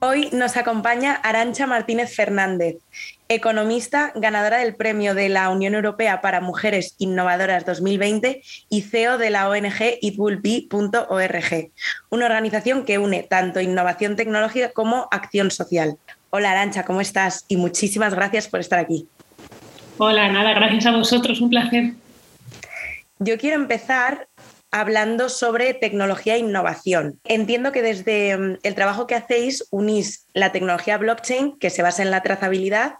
Hoy nos acompaña Arancha Martínez Fernández, economista, ganadora del Premio de la Unión Europea para Mujeres Innovadoras 2020 y CEO de la ONG itwillbe.org, una organización que une tanto innovación tecnológica como acción social. Hola Arancha, ¿cómo estás? Y muchísimas gracias por estar aquí. Hola, nada, gracias a vosotros, un placer. Yo quiero empezar hablando sobre tecnología e innovación. Entiendo que desde mm, el trabajo que hacéis unís la tecnología blockchain, que se basa en la trazabilidad,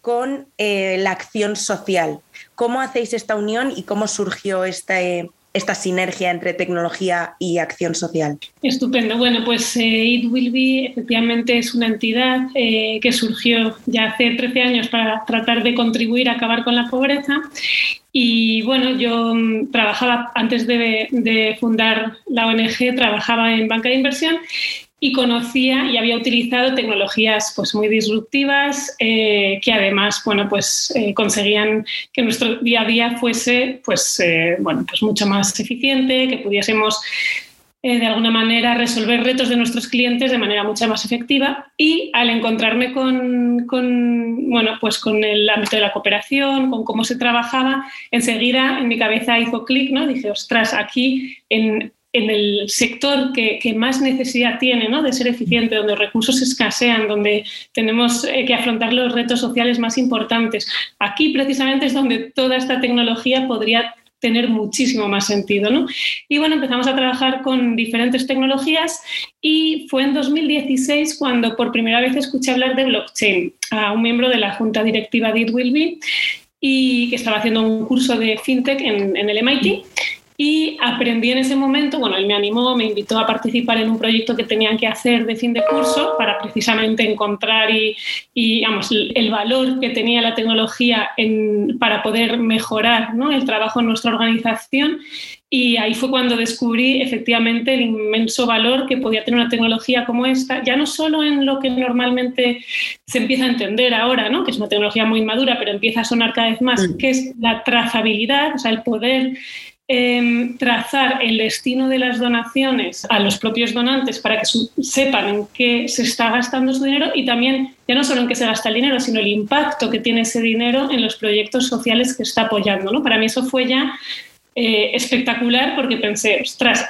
con eh, la acción social. ¿Cómo hacéis esta unión y cómo surgió esta, eh, esta sinergia entre tecnología y acción social? Estupendo. Bueno, pues eh, It Will Be efectivamente es una entidad que surgió ya hace 13 años para tratar de contribuir a acabar con la pobreza y bueno, yo mm, trabajaba, antes de, fundar la ONG, trabajaba en banca de inversión y conocía y había utilizado tecnologías pues muy disruptivas eh, que además bueno pues eh, conseguían que nuestro día a día fuese pues eh, bueno pues mucho más eficiente que pudiésemos de alguna manera resolver retos de nuestros clientes de manera mucho más efectiva y al encontrarme con, bueno, pues con el ámbito de la cooperación, con cómo se trabajaba, enseguida en mi cabeza hizo clic, ¿no? Dije, ostras, aquí en, el sector que, más necesidad tiene ¿no? de ser eficiente, donde los recursos escasean, donde tenemos eh, que afrontar los retos sociales más importantes. Aquí precisamente es donde toda esta tecnología podría tener muchísimo más sentido. ¿no? Y bueno, empezamos a trabajar con diferentes tecnologías y fue en 2016 cuando por primera vez escuché hablar de blockchain a un miembro de la junta directiva de It Will Be y que estaba haciendo un curso de fintech en, en el MIT y aprendí en ese momento, bueno, él me animó, me invitó a participar en un proyecto que tenían que hacer de fin de curso para precisamente encontrar y, y el valor que tenía la tecnología en, para poder mejorar ¿no? el trabajo en nuestra organización. Y ahí fue cuando descubrí efectivamente el inmenso valor que podía tener una tecnología como esta, ya no solo en lo que normalmente se empieza a entender ahora, ¿no? que es una tecnología muy madura, pero empieza a sonar cada vez más, que es la trazabilidad, o sea, el poder Em, trazar el destino de las donaciones a los propios donantes para que sepan en qué se está gastando su dinero y también ya no solo en qué se gasta el dinero, sino el impacto que tiene ese dinero en los proyectos sociales que está apoyando. ¿no? Para mí eso fue ya eh, espectacular porque pensé, ostras,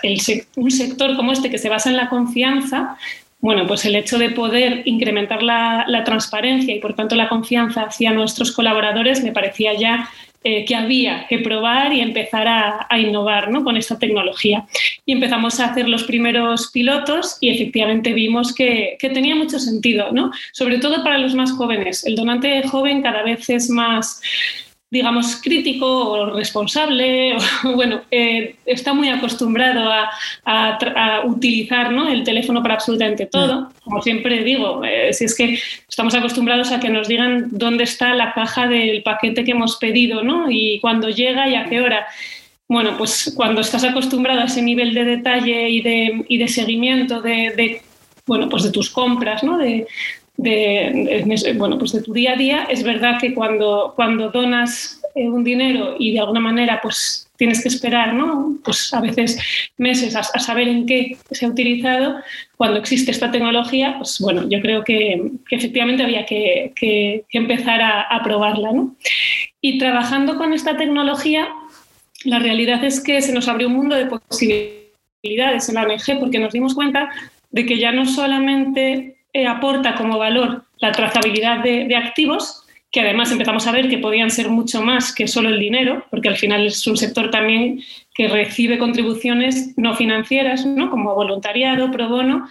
un sector como este que se basa en la confianza, bueno, pues el hecho de poder incrementar la, la transparencia y por tanto la confianza hacia nuestros colaboradores me parecía ya eh, que había que probar y empezar a, innovar ¿no? con esta tecnología. Y empezamos a hacer los primeros pilotos y efectivamente vimos que, que, tenía mucho sentido, ¿no? sobre todo para los más jóvenes. El donante joven cada vez es más digamos, crítico o responsable, o, bueno, eh, está muy acostumbrado a, utilizar ¿no? el teléfono para absolutamente todo. Mm. Como siempre digo, eh, si es que estamos acostumbrados a que nos digan dónde está la caja del paquete que hemos pedido, ¿no? Y cuándo llega y a qué hora. Bueno, pues cuando estás acostumbrado a ese nivel de detalle y de, y de seguimiento de, de, bueno, pues de tus compras, ¿no? De, de, bueno, pues de tu día a día, es verdad que cuando, cuando donas eh, un dinero y de alguna manera pues tienes que esperar, ¿no? Pues a veces meses a, saber en qué se ha utilizado, cuando existe esta tecnología, pues bueno, yo creo que, efectivamente había que, que, empezar a, probarla, ¿no? Y trabajando con esta tecnología, la realidad es que se nos abrió un mundo de posibilidades en la ONG porque nos dimos cuenta de que ya no solamente eh, aporta como valor la trazabilidad de, activos, que además empezamos a ver que podían ser mucho más que solo el dinero, porque al final es un sector también que recibe contribuciones no financieras, ¿no? como voluntariado, pro bono,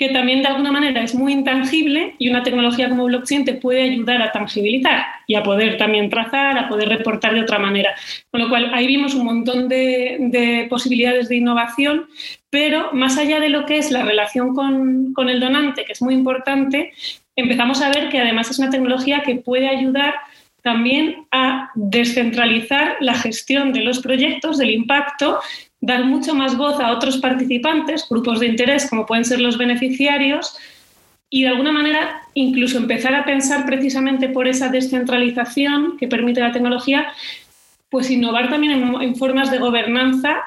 que también de alguna manera es muy intangible y una tecnología como blockchain te puede ayudar a tangibilizar y a poder también trazar, a poder reportar de otra manera. Con lo cual ahí vimos un montón de, posibilidades de innovación, pero más allá de lo que es la relación con, el donante, que es muy importante, empezamos a ver que además es una tecnología que puede ayudar también a descentralizar la gestión de los proyectos, del impacto, dar mucho más voz a otros participantes, grupos de interés como pueden ser los beneficiarios, y de alguna manera incluso empezar a pensar precisamente por esa descentralización que permite la tecnología, pues innovar también en, formas de gobernanza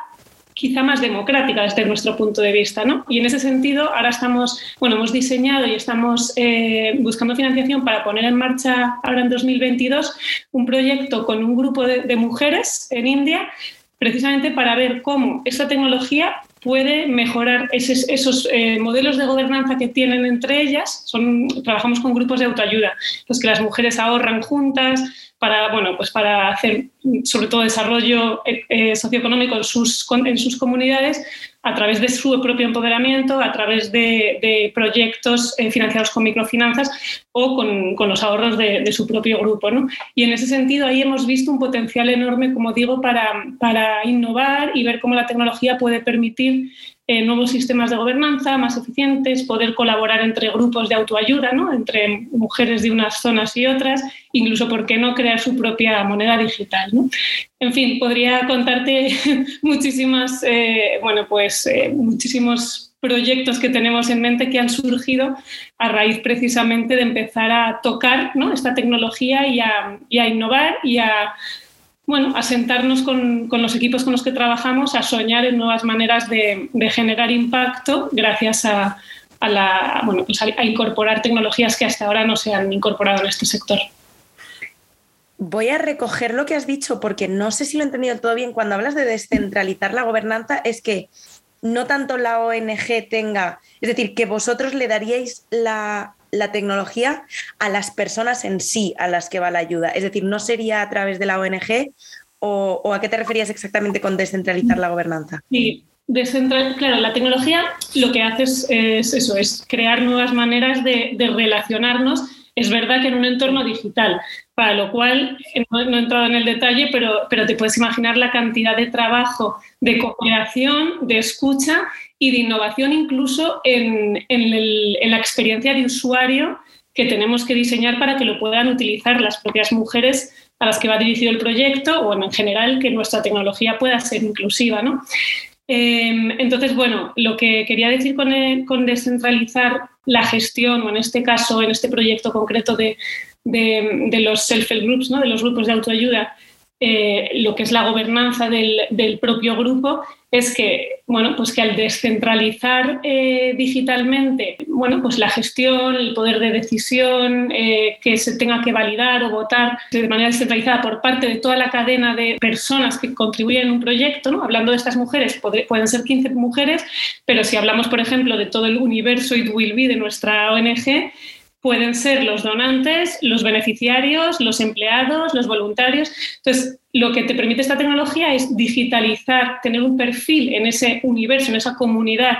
quizá más democrática desde nuestro punto de vista. ¿no? Y en ese sentido, ahora estamos, bueno, hemos diseñado y estamos eh, buscando financiación para poner en marcha ahora en 2022 un proyecto con un grupo de, mujeres en India precisamente para ver cómo esta tecnología puede mejorar esos, eh, modelos de gobernanza que tienen entre ellas. Trabajamos con grupos de autoayuda, los que las mujeres ahorran juntas, para, bueno, pues para hacer sobre todo desarrollo eh, eh, socioeconómico en sus comunidades a través de su propio empoderamiento, a través de, proyectos eh, financiados con microfinanzas o con, los ahorros de, su propio grupo. ¿no? Y en ese sentido ahí hemos visto un potencial enorme, como digo, para innovar y ver cómo la tecnología puede permitir eh, nuevos sistemas de gobernanza más eficientes, poder colaborar entre grupos de autoayuda, ¿no? entre mujeres de unas zonas y otras, incluso, ¿por qué no crear su propia moneda digital? ¿no? En fin, podría contarte muchísimas, eh, bueno, pues eh, muchísimos proyectos que tenemos en mente que han surgido a raíz precisamente de empezar a tocar ¿no? esta tecnología y a, y a innovar y a bueno, a sentarnos con, los equipos con los que trabajamos, a soñar en nuevas maneras de, generar impacto gracias a, la, bueno, pues a, incorporar tecnologías que hasta ahora no se han incorporado en este sector. Voy a recoger lo que has dicho porque no sé si lo he entendido todo bien. Cuando hablas de descentralizar la gobernanza es que no tanto la ONG tenga, es decir, que vosotros le daríais la, la tecnología a las personas en sí a las que va la ayuda. Es decir, no sería a través de la ONG o, a qué te referías exactamente con descentralizar la gobernanza. Sí, descentral, claro, la tecnología lo que hace es, eso, es crear nuevas maneras de, relacionarnos. Es verdad que en un entorno digital, para lo cual no, he entrado en el detalle, pero, pero te puedes imaginar la cantidad de trabajo, de cooperación, de escucha y de innovación incluso en, la experiencia de usuario que tenemos que diseñar para que lo puedan utilizar las propias mujeres a las que va dirigido el proyecto o en general que nuestra tecnología pueda ser inclusiva. Em, entonces, bueno, lo que quería decir con, con, descentralizar la gestión, o en este caso, en este proyecto concreto de, los self-help groups, ¿no? de los grupos de autoayuda, eh, lo que es la gobernanza del, propio grupo es que, bueno, pues que al descentralizar eh, digitalmente bueno, pues la gestión, el poder de decisión, eh, que se tenga que validar o votar de manera descentralizada por parte de toda la cadena de personas que contribuyen en un proyecto, ¿no? hablando de estas mujeres, pueden ser 15 mujeres, pero si hablamos, por ejemplo, de todo el universo It Will Be de nuestra ONG, pueden ser los donantes, los beneficiarios, los empleados, los voluntarios. Entonces, lo que te permite esta tecnología es digitalizar, tener un perfil en ese universo, en esa comunidad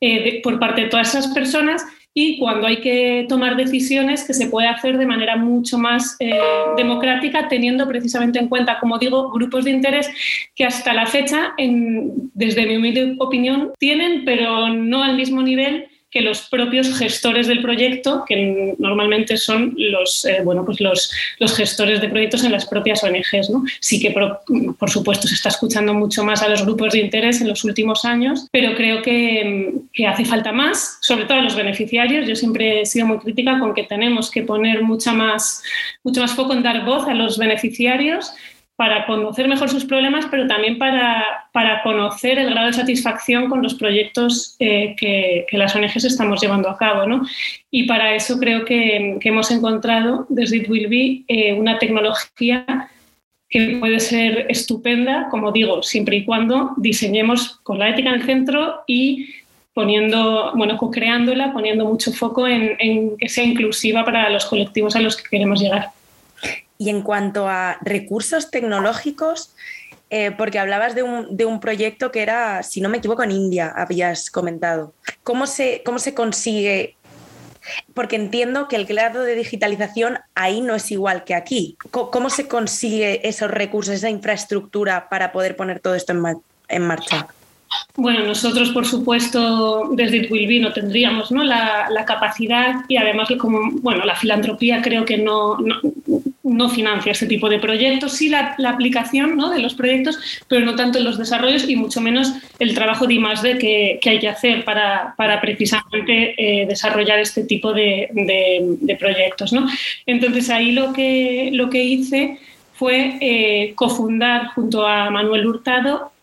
eh, por parte de todas esas personas y cuando hay que tomar decisiones que se puede hacer de manera mucho más eh, democrática, teniendo precisamente en cuenta, como digo, grupos de interés que hasta la fecha, desde mi humilde opinión, tienen, pero no al mismo nivel que los propios gestores del proyecto, que normalmente son los, eh, bueno, pues los, los, gestores de proyectos en las propias ONGs. Sí que, por, supuesto, se está escuchando mucho más a los grupos de interés en los últimos años, pero creo que, que hace falta más, sobre todo a los beneficiarios. Yo siempre he sido muy crítica con que tenemos que poner mucha más, mucho más foco en dar voz a los beneficiarios para conocer mejor sus problemas, pero también para, para conocer el grado de satisfacción con los proyectos eh, que, que, las ONGs estamos llevando a cabo. ¿no? Y para eso creo que, que hemos encontrado desde It Will Be eh, una tecnología que puede ser estupenda, como digo, siempre y cuando diseñemos con la ética en el centro y poniendo, bueno, co-creándola, poniendo mucho foco en, en que sea inclusiva para los colectivos a los que queremos llegar. Y en cuanto a recursos tecnológicos, eh, porque hablabas de un, proyecto que era, si no me equivoco, en India, habías comentado. ¿Cómo se, cómo se consigue? Porque entiendo que el grado de digitalización ahí no es igual que aquí. ¿Cómo, se consigue esos recursos, esa infraestructura para poder poner todo esto en, en marcha? Bueno, nosotros, por supuesto, desde It Will Be no tendríamos ¿no? La, capacidad y además, como bueno, la filantropía creo que no, financia este tipo de proyectos, sí la, aplicación ¿no? de los proyectos, pero no tanto los desarrollos y mucho menos el trabajo de I+.D. que, que hay que hacer para, para precisamente eh, desarrollar este tipo de, de, proyectos. ¿no? Entonces, ahí lo que, lo que hice fue eh, cofundar junto a Manuel Hurtado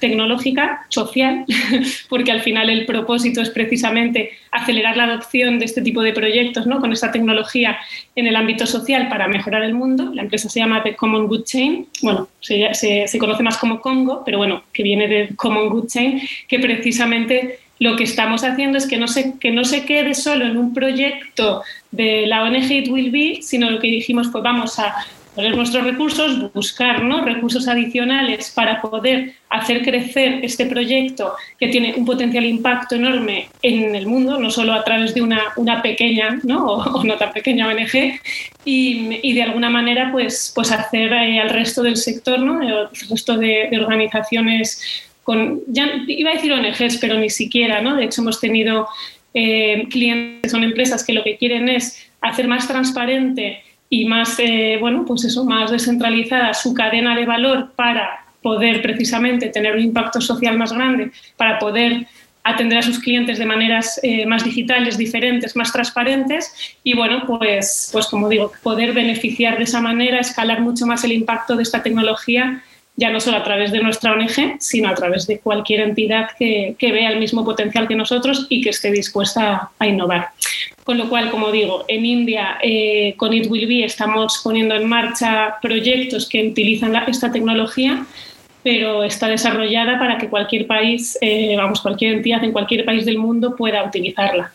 tecnológica, social, porque al final el propósito es precisamente acelerar la adopción de este tipo de proyectos ¿no? con esta tecnología en el ámbito social para mejorar el mundo. La empresa se llama The Common Good Chain, bueno, se, se conoce más como Congo, pero bueno, que viene de Common Good Chain, que precisamente lo que estamos haciendo es que no se, que no se quede solo en un proyecto de la ONG It Will Be, sino lo que dijimos fue vamos a poner nuestros recursos, buscar ¿no? recursos adicionales para poder hacer crecer este proyecto que tiene un potencial impacto enorme en el mundo, no solo a través de una, una pequeña ¿no? O, no tan pequeña ONG, y, y, de alguna manera pues, pues hacer eh, al resto del sector, ¿no? el resto de, organizaciones con, ya iba a decir ONGs, pero ni siquiera, ¿no? de hecho hemos tenido eh, clientes, son empresas que lo que quieren es hacer más transparente y más, eh, bueno, pues eso, más descentralizada su cadena de valor para poder precisamente tener un impacto social más grande, para poder atender a sus clientes de maneras eh, más digitales, diferentes, más transparentes y bueno, pues, pues como digo, poder beneficiar de esa manera, escalar mucho más el impacto de esta tecnología ya no solo a través de nuestra ONG, sino a través de cualquier entidad que, vea el mismo potencial que nosotros y que esté dispuesta a, innovar. Con lo cual, como digo, en India eh, con It Will Be estamos poniendo en marcha proyectos que utilizan esta tecnología, pero está desarrollada para que cualquier país, eh, vamos, cualquier entidad en cualquier país del mundo pueda utilizarla.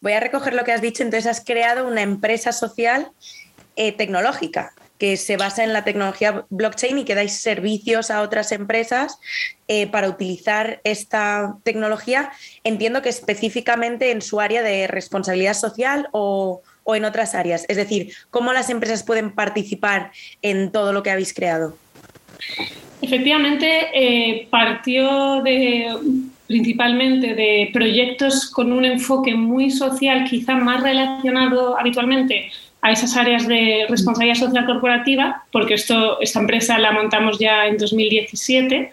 Voy a recoger lo que has dicho. Entonces, has creado una empresa social eh, tecnológica que se basa en la tecnología blockchain y que dais servicios a otras empresas eh, para utilizar esta tecnología, entiendo que específicamente en su área de responsabilidad social o, en otras áreas. Es decir, ¿cómo las empresas pueden participar en todo lo que habéis creado? Efectivamente, eh, partió de principalmente de proyectos con un enfoque muy social, quizá más relacionado habitualmente a esas áreas de responsabilidad social corporativa, porque esto, esta empresa la montamos ya en 2017,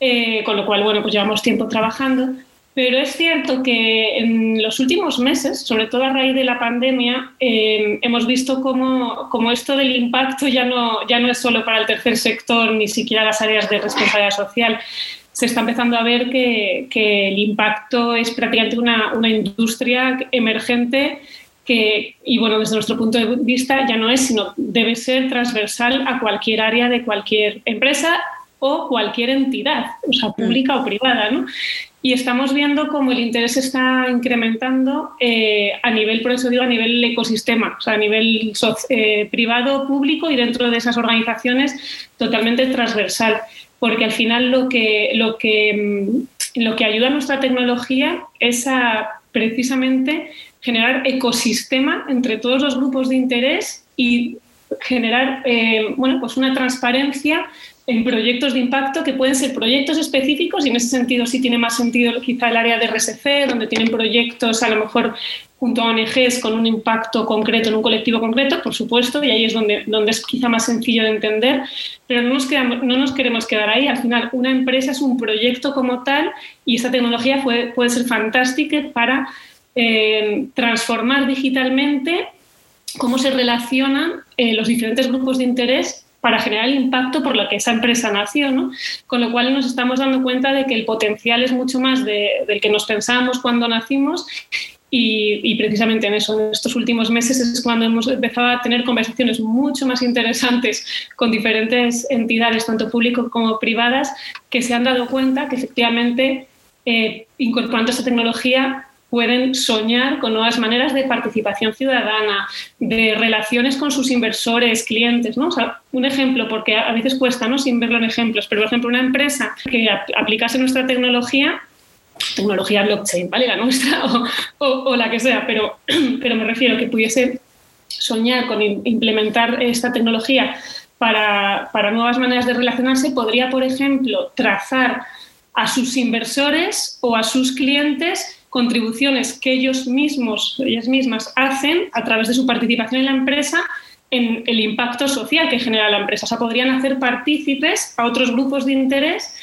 eh, con lo cual, bueno, pues llevamos tiempo trabajando. Pero es cierto que en los últimos meses, sobre todo a raíz de la pandemia, eh, hemos visto cómo, cómo, esto del impacto ya no, ya no es solo para el tercer sector, ni siquiera las áreas de responsabilidad social. Se está empezando a ver que, que el impacto es prácticamente una, una industria emergente y bueno, desde nuestro punto de vista ya no es, sino debe ser transversal a cualquier área de cualquier empresa o cualquier entidad, o sea, pública o privada, ¿no? Y estamos viendo cómo el interés está incrementando eh, a nivel, por eso digo, a nivel ecosistema, o sea, a nivel eh, privado, público y dentro de esas organizaciones totalmente transversal, porque al final lo que, lo que, mm, lo que ayuda a nuestra tecnología es precisamente generar ecosistema entre todos los grupos de interés y generar eh, bueno, pues una transparencia en proyectos de impacto que pueden ser proyectos específicos y en ese sentido sí tiene más sentido quizá el área de RSC, donde tienen proyectos a lo mejor junto a ONGs con un impacto concreto en un colectivo concreto, por supuesto, y ahí es donde, donde es quizá más sencillo de entender, pero no nos, quedamos, no nos queremos quedar ahí. Al final, una empresa es un proyecto como tal y esta tecnología puede, puede ser fantástica para transformar digitalmente cómo se relacionan eh, los diferentes grupos de interés para generar el impacto por lo que esa empresa nació, ¿no? Con lo cual nos estamos dando cuenta de que el potencial es mucho más del que nos pensábamos cuando nacimos y, precisamente en eso, en estos últimos meses es cuando hemos empezado a tener conversaciones mucho más interesantes con diferentes entidades, tanto públicas como privadas, que se han dado cuenta que efectivamente eh, incorporando esta tecnología pueden soñar con nuevas maneras de participación ciudadana, de relaciones con sus inversores, clientes, ¿no? un ejemplo, porque a veces cuesta, ¿no? Sin verlo en ejemplos, pero por ejemplo, una empresa que aplicase nuestra tecnología, tecnología blockchain, ¿vale? La nuestra o, la que sea, pero, pero me refiero a que pudiese soñar con implementar esta tecnología para, para nuevas maneras de relacionarse, podría, por ejemplo, trazar a sus inversores o a sus clientes contribuciones que ellos mismos, ellas mismas hacen a través de su participación en la empresa en el impacto social que genera la empresa. O sea, podrían hacer partícipes a otros grupos de interés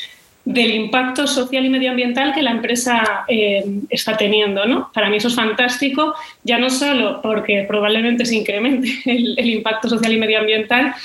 del impacto social y medioambiental que la empresa eh, está teniendo. ¿no? Para mí eso es fantástico, ya no solo porque probablemente se incremente el, impacto social y medioambiental,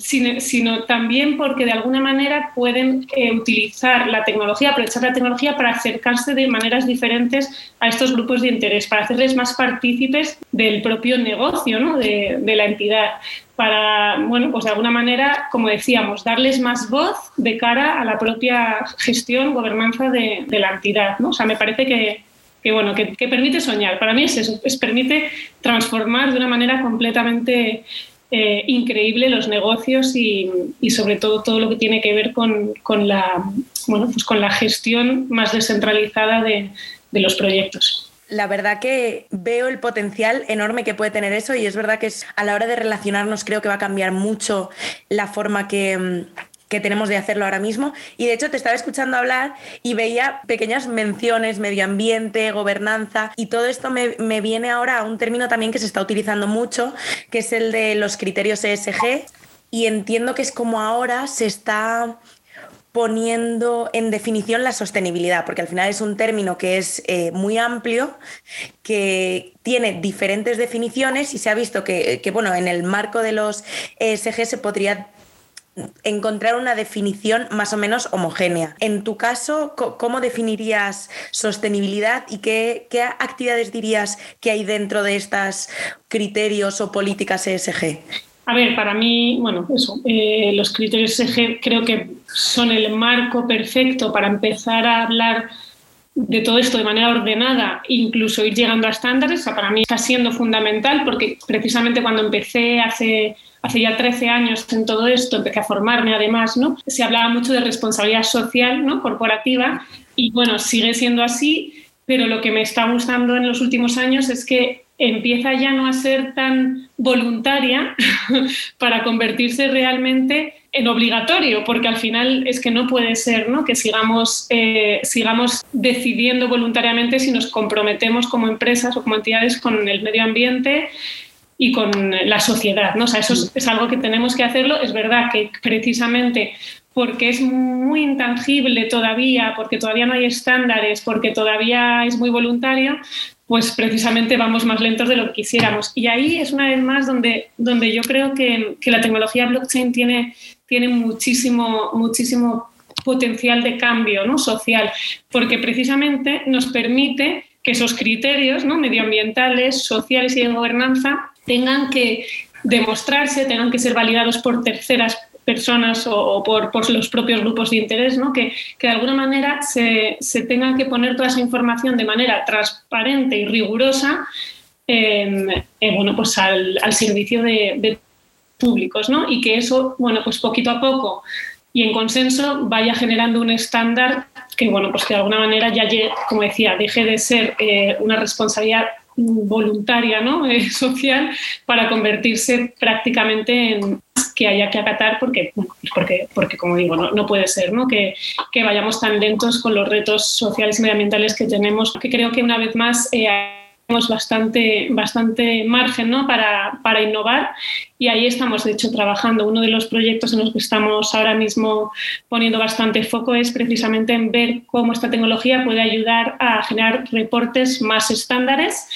sino, también porque de alguna manera pueden eh, utilizar la tecnología, aprovechar la tecnología para acercarse de maneras diferentes a estos grupos de interés, para hacerles más partícipes del propio negocio ¿no? de, la entidad para, bueno, pues de alguna manera, como decíamos, darles más voz de cara a la propia gestión, gobernanza de, la entidad. ¿no? O sea, me parece que, bueno, que, permite soñar. Para mí es eso, es, permite transformar de una manera completamente eh, increíble los negocios y, sobre todo todo lo que tiene que ver con, la, bueno, pues con la gestión más descentralizada de los proyectos. La verdad que veo el potencial enorme que puede tener eso y es verdad que a la hora de relacionarnos creo que va a cambiar mucho la forma mm, que, tenemos de hacerlo ahora mismo. Y de hecho te estaba escuchando hablar y veía pequeñas menciones, medio ambiente, gobernanza, y todo esto me, me viene ahora a un término también que se está utilizando mucho, que es el de los criterios ESG. Y entiendo que es como ahora se está poniendo en definición la sostenibilidad, porque al final es un término que es eh, muy amplio, que tiene diferentes definiciones y se ha visto que, bueno, en el marco de los ESG se podría encontrar una definición más o menos homogénea. En tu caso, ¿cómo definirías sostenibilidad y qué, qué actividades dirías que hay dentro de estos criterios o políticas ESG? A ver, para mí, bueno, eso, eh, los criterios EG creo que son el marco perfecto para empezar a hablar de todo esto de manera ordenada, incluso ir llegando a estándares. Para mí está siendo fundamental porque precisamente cuando empecé hace, hace ya 13 años en todo esto, empecé a formarme además, ¿no? Se hablaba mucho de responsabilidad social, ¿no? Corporativa y bueno, sigue siendo así, pero lo que me está gustando en los últimos años es que empieza ya no a ser tan voluntaria para convertirse realmente en obligatorio, porque al final es que no puede ser ¿no? que sigamos, eh, sigamos decidiendo voluntariamente si nos comprometemos como empresas o como entidades con el medio ambiente y con la sociedad. ¿no? O sea, eso es, es algo que tenemos que hacerlo. Es verdad que precisamente porque es muy intangible todavía, porque todavía no hay estándares, porque todavía es muy voluntario, pues precisamente vamos más lentos de lo que quisiéramos. Y ahí es una vez más donde, donde yo creo que, la tecnología blockchain tiene, tiene muchísimo, muchísimo potencial de cambio ¿no? social, porque precisamente nos permite que esos criterios ¿no? medioambientales, sociales y de gobernanza tengan que demostrarse, tengan que ser validados por terceras personas o, por, los propios grupos de interés, ¿no? que, de alguna manera se, se, tenga que poner toda esa información de manera transparente y rigurosa em, eh, bueno, pues al, servicio de, públicos ¿no? y que eso, bueno, pues poquito a poco y en consenso vaya generando un estándar que, bueno, pues que de alguna manera ya, como decía, deje de ser eh, una responsabilidad voluntaria, ¿no? Eh, social, para convertirse prácticamente en que haya que acatar porque, porque, porque como digo, no, puede ser ¿no? Que, que, vayamos tan lentos con los retos sociales y medioambientales que tenemos, que creo que una vez más eh, tenemos bastante, bastante margen ¿no? para, para, innovar y ahí estamos, de hecho, trabajando. Uno de los proyectos en los que estamos ahora mismo poniendo bastante foco es precisamente en ver cómo esta tecnología puede ayudar a generar reportes más estándares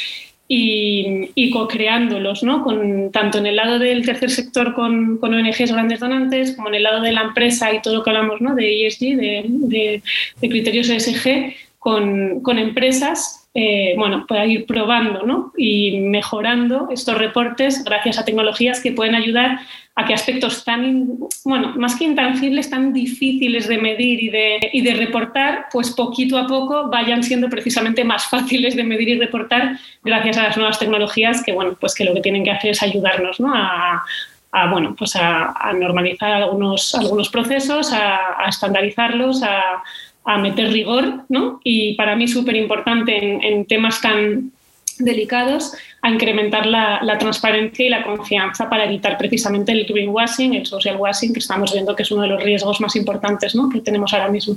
y, co-creándolos, ¿no? Con, tanto en el lado del tercer sector con, con, ONGs grandes donantes, como en el lado de la empresa y todo lo que hablamos ¿no? de ESG, de, de, criterios ESG, con, con empresas eh, bueno, pueda ir probando ¿no? y mejorando estos reportes gracias a tecnologías que pueden ayudar a que aspectos tan, bueno, más que intangibles, tan difíciles de medir y de, y de reportar, pues poquito a poco vayan siendo precisamente más fáciles de medir y reportar gracias a las nuevas tecnologías que, bueno, pues que lo que tienen que hacer es ayudarnos ¿no? a, a, bueno, pues a, normalizar algunos, algunos procesos, a, a estandarizarlos, a, a meter rigor, ¿no? Y para mí súper importante en, temas tan delicados, a incrementar la, transparencia y la confianza para evitar precisamente el greenwashing, el social washing, que estamos viendo que es uno de los riesgos más importantes ¿no? que tenemos ahora mismo.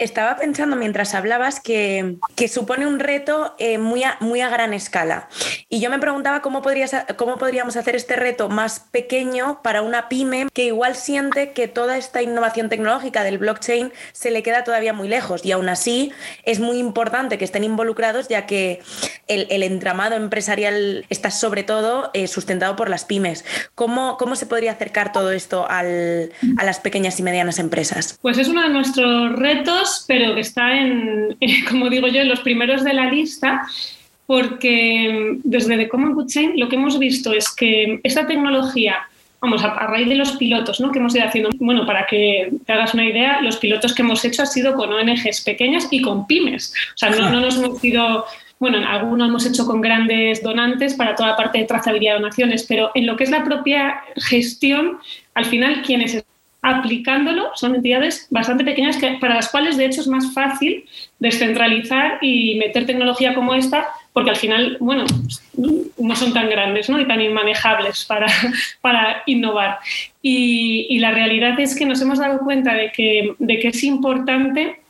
Estaba pensando mientras hablabas que, supone un reto eh, muy, a, muy a gran escala. Y yo me preguntaba cómo, podríamos hacer este reto más pequeño para una pyme que igual siente que toda esta innovación tecnológica del blockchain se le queda todavía muy lejos. Y aún así es muy importante que estén involucrados ya que el, entramado empresarial está sobre todo eh, sustentado por las pymes. ¿Cómo, ¿Cómo se podría acercar todo esto a las pequeñas y medianas empresas? Pues es uno de nuestros retos pero que está en, como digo yo, en los primeros de la lista, porque desde The Common Good Chain lo que hemos visto es que esta tecnología, vamos, a, raíz de los pilotos ¿no? que hemos ido haciendo, bueno, para que te hagas una idea, los pilotos que hemos hecho han sido con ONGs pequeñas y con pymes. O sea, no, no nos hemos ido bueno, algunos hemos hecho con grandes donantes para toda la parte de trazabilidad de donaciones, pero en lo que es la propia gestión, al final quienes aplicándolo son entidades bastante pequeñas que, para las cuales de hecho es más fácil descentralizar y meter tecnología como esta porque al final, bueno, no son tan grandes ¿no? y tan inmanejables para, para innovar. Y, la realidad es que nos hemos dado cuenta de que, de que es importante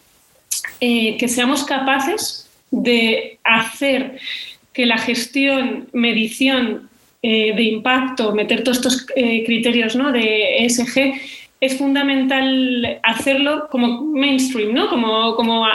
eh, que seamos capaces de hacer que la gestión, medición eh, de impacto, meter todos estos eh, criterios ¿no? de ESG, es fundamental hacerlo como mainstream, ¿no? Como, como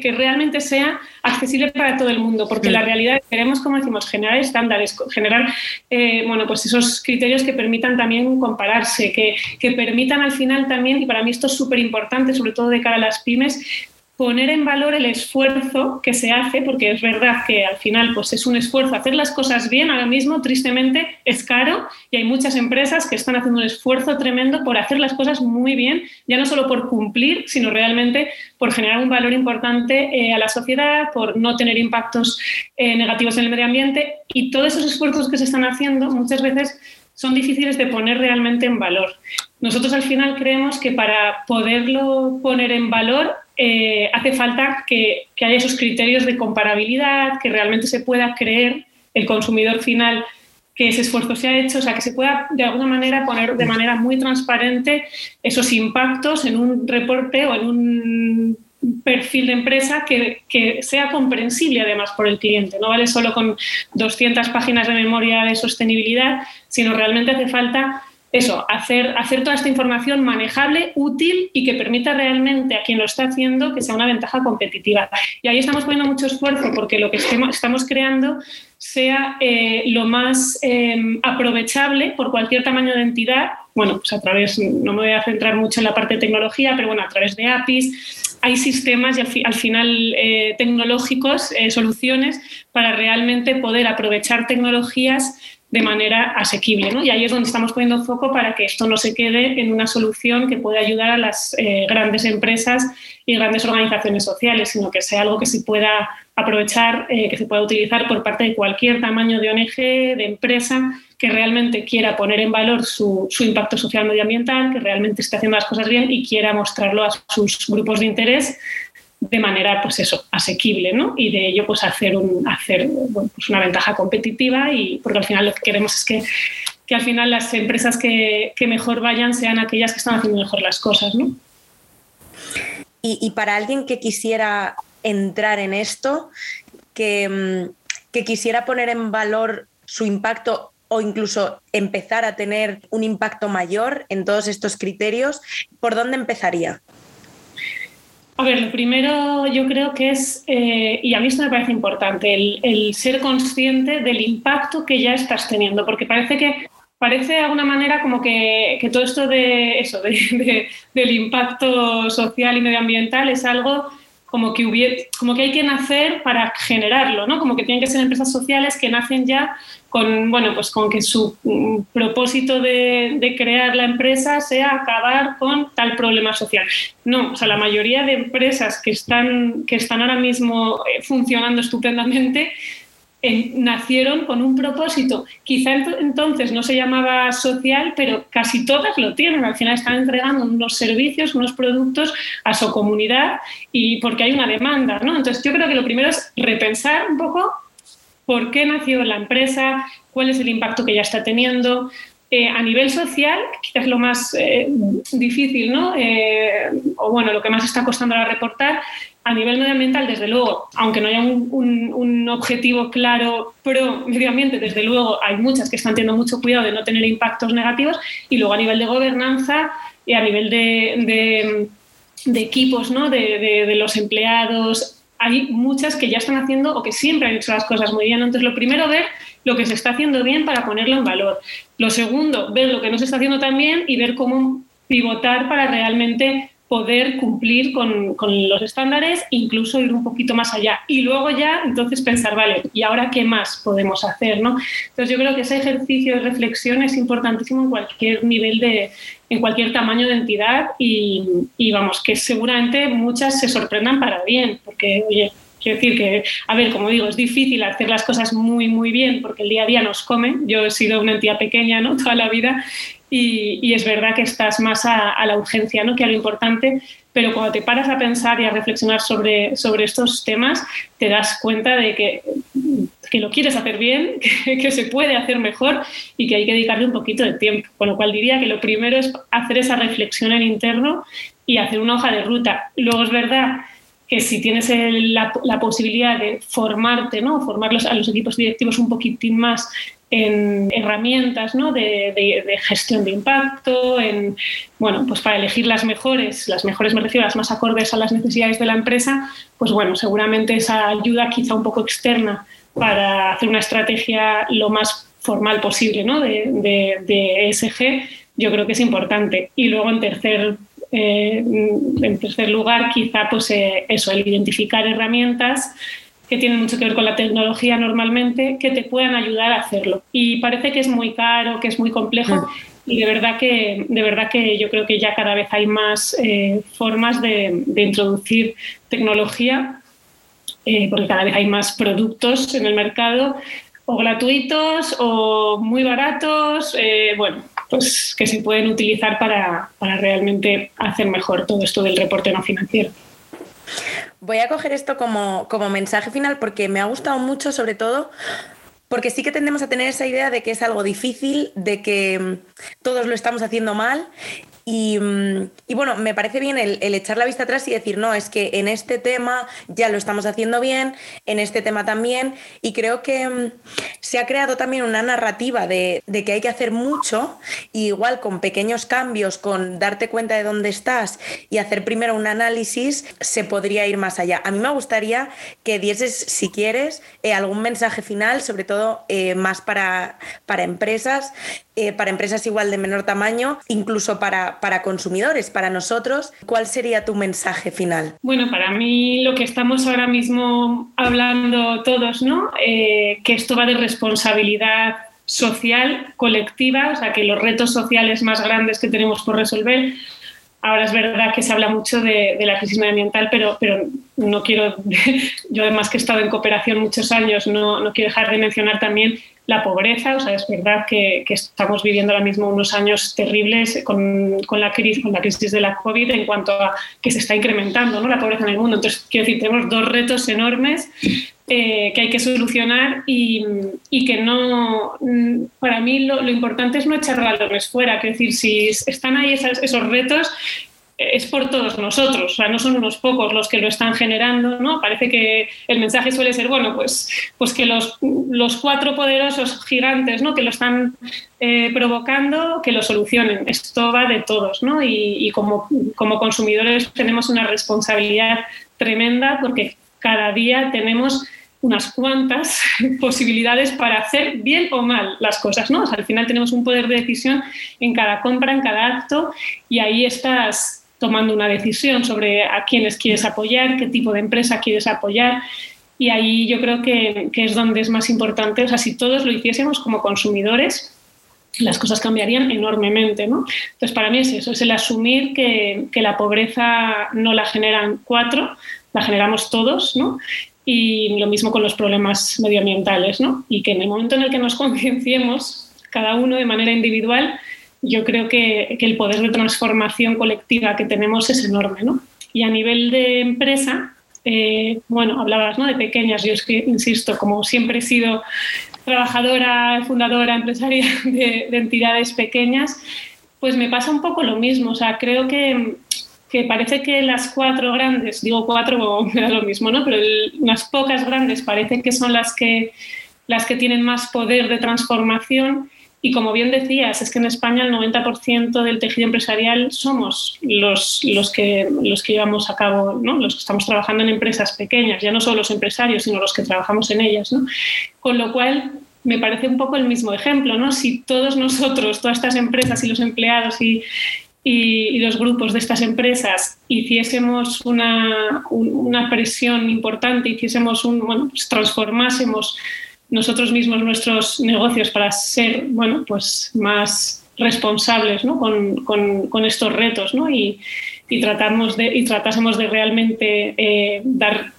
que realmente sea accesible para todo el mundo, porque la realidad queremos, como decimos, generar estándares, generar eh, bueno, pues esos criterios que permitan también compararse, que, que permitan al final también, y para mí esto es súper importante, sobre todo de cara a las pymes, poner en valor el esfuerzo que se hace, porque es verdad que al final pues es un esfuerzo hacer las cosas bien, ahora mismo tristemente es caro y hay muchas empresas que están haciendo un esfuerzo tremendo por hacer las cosas muy bien, ya no solo por cumplir, sino realmente por generar un valor importante eh, a la sociedad, por no tener impactos eh, negativos en el medio ambiente y todos esos esfuerzos que se están haciendo muchas veces son difíciles de poner realmente en valor. Nosotros al final creemos que para poderlo poner en valor eh, hace falta que, haya esos criterios de comparabilidad, que realmente se pueda creer el consumidor final que ese esfuerzo se ha hecho, o sea, que se pueda de alguna manera poner de manera muy transparente esos impactos en un reporte o en un perfil de empresa que, que, sea comprensible además por el cliente. No vale solo con 200 páginas de memoria de sostenibilidad, sino realmente hace falta eso, hacer, hacer toda esta información manejable, útil y que permita realmente a quien lo está haciendo que sea una ventaja competitiva. Y ahí estamos poniendo mucho esfuerzo porque lo que estamos creando sea eh, lo más em, aprovechable por cualquier tamaño de entidad. Bueno, pues a través, no me voy a centrar mucho en la parte de tecnología, pero bueno, a través de APIs hay sistemas y al, final eh, tecnológicos, eh, soluciones para realmente poder aprovechar tecnologías de manera asequible. Y ahí es donde estamos poniendo foco para que esto no se quede en una solución que pueda ayudar a las eh, grandes empresas y grandes organizaciones sociales, sino que sea algo que se pueda aprovechar, eh, que se pueda utilizar por parte de cualquier tamaño de ONG, de empresa, que realmente quiera poner en valor su, su impacto social medioambiental, que realmente esté haciendo las cosas bien y quiera mostrarlo a sus grupos de interés de manera, pues eso, asequible, ¿no? Y de ello, pues hacer, un, hacer pues una ventaja competitiva y porque al final lo que queremos es que, que al final las empresas que, que, mejor vayan sean aquellas que están haciendo mejor las cosas, ¿no? Y, y para alguien que quisiera entrar en esto, que, mm, que quisiera poner en valor su impacto o incluso empezar a tener un impacto mayor en todos estos criterios, ¿por dónde empezaría? A ver, lo primero yo creo que es, eh, y a mí esto me parece importante, el, ser consciente del impacto que ya estás teniendo, porque parece que parece de alguna manera como que, todo esto de eso, del impacto social y medioambiental es algo como que, hubiera, como que hay que nacer para generarlo, ¿no? Como que tienen que ser empresas sociales que nacen ya con, bueno, pues con que su mm, propósito de, crear la empresa sea acabar con tal problema social. No, o sea, la mayoría de empresas que están, que están ahora mismo eh, funcionando estupendamente nacieron con un propósito. Quizá entonces no se llamaba social, pero casi todas lo tienen. Al final están entregando unos servicios, unos productos a su comunidad y porque hay una demanda. ¿no? Entonces yo creo que lo primero es repensar un poco por qué nació la empresa, cuál es el impacto que ya está teniendo, Eh, a nivel social, quizás lo más eh, difícil, ¿no? Eh, o bueno, lo que más está costando ahora reportar, a nivel medioambiental, desde luego, aunque no haya un, objetivo claro pro medio ambiente, desde luego hay muchas que están teniendo mucho cuidado de no tener impactos negativos. Y luego a nivel de gobernanza y a nivel de, equipos, ¿no? de, de los empleados, hay muchas que ya están haciendo o que siempre han hecho las cosas muy bien. Entonces, lo primero, ver lo que se está haciendo bien para ponerlo en valor. Lo segundo, ver lo que no se está haciendo tan bien y ver cómo pivotar para realmente poder cumplir con, los estándares, incluso ir un poquito más allá. Y luego ya, entonces pensar, vale, ¿y ahora qué más podemos hacer? ¿no? Entonces yo creo que ese ejercicio de reflexión es importantísimo en cualquier nivel de, en cualquier tamaño de entidad y, y vamos, que seguramente muchas se sorprendan para bien, porque, oye, Quiero decir que, a ver, como digo, es difícil hacer las cosas muy, muy bien porque el día a día nos come. Yo he sido una entidad pequeña ¿no? toda la vida y, es verdad que estás más a, la urgencia ¿no? que a lo importante, pero cuando te paras a pensar y a reflexionar sobre, sobre estos temas, te das cuenta de que, que lo quieres hacer bien, que, se puede hacer mejor y que hay que dedicarle un poquito de tiempo. Con lo cual diría que lo primero es hacer esa reflexión en interno y hacer una hoja de ruta. Luego es verdad que si tienes la, posibilidad de formarte, ¿no? formar a los equipos directivos un poquitín más en herramientas ¿no? de, gestión de impacto, en, bueno, pues para elegir las mejores, las mejores me refiero las más acordes a las necesidades de la empresa, pues bueno, seguramente esa ayuda quizá un poco externa para hacer una estrategia lo más formal posible ¿no? de, de ESG, yo creo que es importante. Y luego en tercer eh, en tercer lugar, quizá pues eh, eso, el identificar herramientas que tienen mucho que ver con la tecnología normalmente, que te puedan ayudar a hacerlo. Y parece que es muy caro, que es muy complejo. Mm. Y de verdad que, de verdad que yo creo que ya cada vez hay más eh, formas de, introducir tecnología, porque cada vez hay más productos en el mercado, o gratuitos o muy baratos. bueno, pues, que se pueden utilizar para, realmente hacer mejor todo esto del reporte no financiero. Voy a coger esto como, como mensaje final porque me ha gustado mucho, sobre todo porque sí que tendemos a tener esa idea de que es algo difícil, de que mm, todos lo estamos haciendo mal Mm, y, bueno, me parece bien el, echar la vista atrás y decir, no, es que en este tema ya lo estamos haciendo bien, en este tema también, y creo que mm, se ha creado también una narrativa de, que hay que hacer mucho, igual con pequeños cambios, con darte cuenta de dónde estás y hacer primero un análisis, se podría ir más allá. A mí me gustaría que dieses, si quieres, eh, algún mensaje final, sobre todo eh, más para, para empresas, eh, para empresas igual de menor tamaño, incluso para, para, consumidores, para nosotros. ¿Cuál sería tu mensaje final? Bueno, para mí lo que estamos ahora mismo hablando todos, ¿no? Eh, que esto va de responsabilidad social, colectiva, o sea, que los retos sociales más grandes que tenemos por resolver Ahora es verdad que se habla mucho de, la crisis medioambiental, pero, pero no quiero, yo además que he estado en cooperación muchos años, no, no quiero dejar de mencionar también la pobreza. O sea, es verdad que, estamos viviendo ahora mismo unos años terribles con, con, la crisis, con la crisis de la COVID en cuanto a que se está incrementando ¿no? la pobreza en el mundo. Entonces, quiero decir, tenemos dos retos enormes eh, que hay que solucionar y, y, que no, para mí lo, importante es no echar balones fuera. Quiero decir, si están ahí esos retos, es por todos nosotros, o sea, no son unos pocos los que lo están generando, ¿no? Parece que el mensaje suele ser, bueno, pues, pues que los, los cuatro poderosos gigantes, ¿no? Que lo están eh, provocando, que lo solucionen. Esto va de todos, ¿no? Y, como, como consumidores tenemos una responsabilidad tremenda porque cada día tenemos unas cuantas posibilidades para hacer bien o mal las cosas, ¿no? al final tenemos un poder de decisión en cada compra, en cada acto, y ahí estás tomando una decisión sobre a quiénes quieres apoyar, qué tipo de empresa quieres apoyar. Y ahí yo creo que, es donde es más importante, o sea, si todos lo hiciésemos como consumidores, las cosas cambiarían enormemente. ¿no? Entonces, para mí es eso, es el asumir que, la pobreza no la generan cuatro, la generamos todos, ¿no? y lo mismo con los problemas medioambientales, ¿no? y que en el momento en el que nos concienciemos, cada uno de manera individual, yo creo que, el poder de transformación colectiva que tenemos es enorme. ¿no? Y a nivel de empresa, eh, bueno, hablabas ¿no? de pequeñas, yo es que, insisto, como siempre he sido trabajadora, fundadora, empresaria de, entidades pequeñas, pues me pasa un poco lo mismo. O sea, creo que, que parece que las cuatro grandes, digo cuatro, me da lo mismo, ¿no? Pero unas pocas grandes parece que son las que, las que tienen más poder de transformación y como bien decías, es que en España el 90% del tejido empresarial somos los, los, que, los que llevamos a cabo, ¿no? los que estamos trabajando en empresas pequeñas, ya no solo los empresarios, sino los que trabajamos en ellas. ¿no? Con lo cual, me parece un poco el mismo ejemplo. ¿no? Si todos nosotros, todas estas empresas y los empleados y, y, los grupos de estas empresas hiciésemos una, una presión importante, hiciésemos un, bueno, pues transformásemos nosotros mismos nuestros negocios para ser bueno, pues más responsables ¿no? con, con, estos retos ¿no? y, y, tratamos de, y tratásemos de realmente eh, dar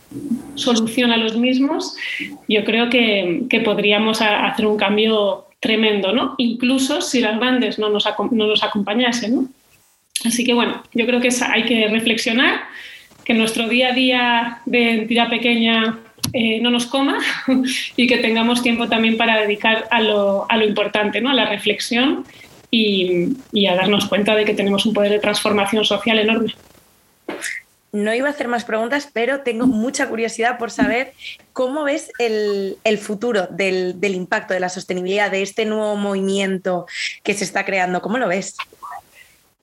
solución a los mismos, yo creo que, que podríamos hacer un cambio tremendo, ¿no? incluso si las grandes no nos, no nos acompañasen. ¿no? Así que bueno, yo creo que hay que reflexionar, que nuestro día a día de entidad pequeña eh, no nos coma y que tengamos tiempo también para dedicar a lo, a lo importante, ¿no? a la reflexión y, a darnos cuenta de que tenemos un poder de transformación social enorme. No iba a hacer más preguntas, pero tengo mucha curiosidad por saber cómo ves el, el futuro del, del impacto de la sostenibilidad, de este nuevo movimiento que se está creando. ¿Cómo lo ves?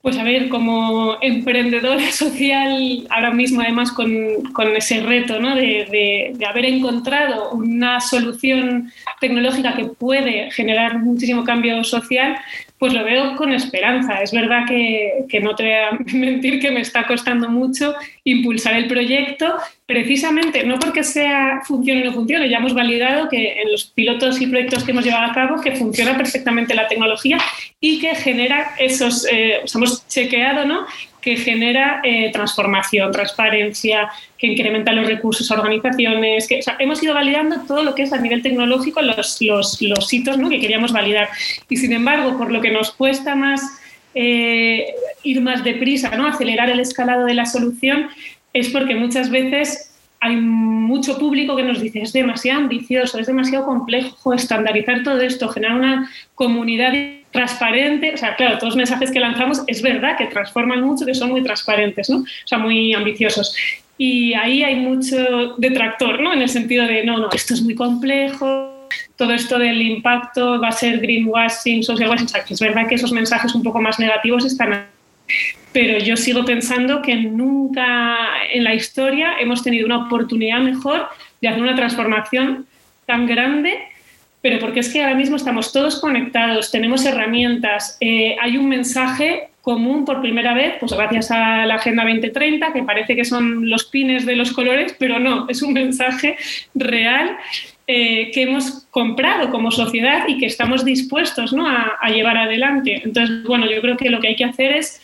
Pues a ver, como emprendedora social, ahora mismo además con, con ese reto ¿no? de, de, de, haber encontrado una solución tecnológica que puede generar muchísimo cambio social, pues lo veo con esperanza. Es verdad que, que, no te voy a mentir que me está costando mucho impulsar el proyecto, precisamente no porque sea funcione o no funcione, ya hemos validado que en los pilotos y proyectos que hemos llevado a cabo que funciona perfectamente la tecnología y que genera esos, eh, hemos chequeado, ¿no? Que genera eh, transformación, transparencia, que incrementa los recursos a organizaciones. Que, hemos ido validando todo lo que es a nivel tecnológico los, los, los hitos ¿no? que queríamos validar. Y sin embargo, por lo que nos cuesta más eh, ir más deprisa, ¿no? acelerar el escalado de la solución, es porque muchas veces hay mucho público que nos dice es demasiado ambicioso, es demasiado complejo estandarizar todo esto, generar una comunidad transparente, o sea, claro, todos los mensajes que lanzamos es verdad que transforman mucho, que son muy transparentes, ¿no? O sea, muy ambiciosos. Y ahí hay mucho detractor, ¿no? En el sentido de, no, no, esto es muy complejo, todo esto del impacto va a ser greenwashing, social washing, o sea, que es verdad que esos mensajes un poco más negativos están ahí. Pero yo sigo pensando que nunca en la historia hemos tenido una oportunidad mejor de hacer una transformación tan grande pero porque es que ahora mismo estamos todos conectados, tenemos herramientas, eh, hay un mensaje común por primera vez, pues gracias a la Agenda 2030, que parece que son los pines de los colores, pero no, es un mensaje real eh, que hemos comprado como sociedad y que estamos dispuestos ¿no? a, a llevar adelante. Entonces, bueno, yo creo que lo que hay que hacer es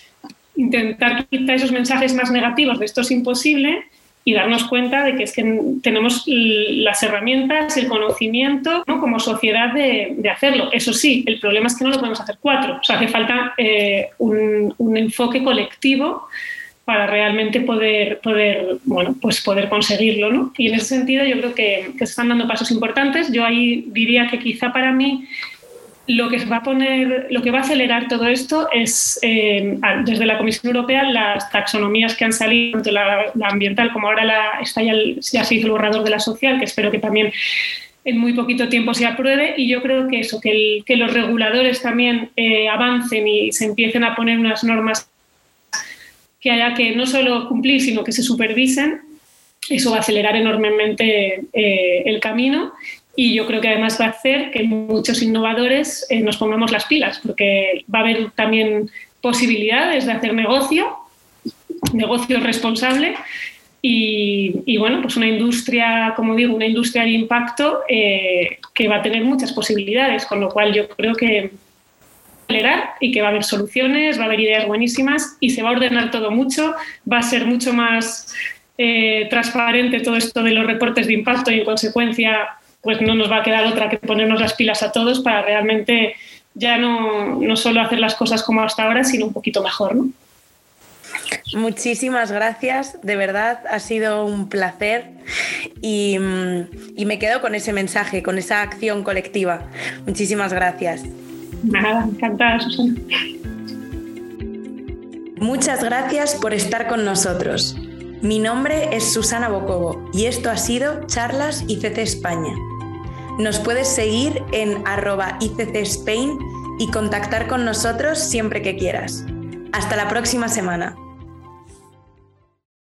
intentar quitar esos mensajes más negativos de esto es imposible y darnos cuenta de que es que tenemos las herramientas, el conocimiento ¿no? como sociedad de, hacerlo. Eso sí, el problema es que no lo podemos hacer cuatro. O sea, hace falta eh, un, enfoque colectivo para realmente poder, poder, bueno, pues poder conseguirlo. ¿no? Y en ese sentido yo creo que se están dando pasos importantes. Yo ahí diría que quizá para mí lo que va a poner, lo que va a acelerar todo esto es eh, desde la Comisión Europea las taxonomías que han salido, tanto la, ambiental como ahora la, está ya, ya se hizo el borrador de la social, que espero que también en muy poquito tiempo se apruebe. Y yo creo que eso, que, el, que los reguladores también eh, avancen y se empiecen a poner unas normas que haya que no solo cumplir, sino que se supervisen, eso va a acelerar enormemente eh, el camino y yo creo que además va a hacer que muchos innovadores eh, nos pongamos las pilas, porque va a haber también posibilidades de hacer negocio, negocio responsable y, bueno, pues una industria, como digo, una industria de impacto eh, que va a tener muchas posibilidades, con lo cual yo creo que acelerar y que va a haber soluciones, va a haber ideas buenísimas y se va a ordenar todo mucho, va a ser mucho más eh, transparente todo esto de los reportes de impacto y en consecuencia pues no nos va a quedar otra que ponernos las pilas a todos para realmente ya no, no solo hacer las cosas como hasta ahora, sino un poquito mejor. ¿no? Muchísimas gracias, de verdad ha sido un placer y, y, me quedo con ese mensaje, con esa acción colectiva. Muchísimas gracias. Nada, encantada, Susana. Muchas gracias por estar con nosotros. Mi nombre es Susana Bocobo y esto ha sido Charlas ICC España. Nos puedes seguir en arroba ICC Spain y contactar con nosotros siempre que quieras. Hasta la próxima semana.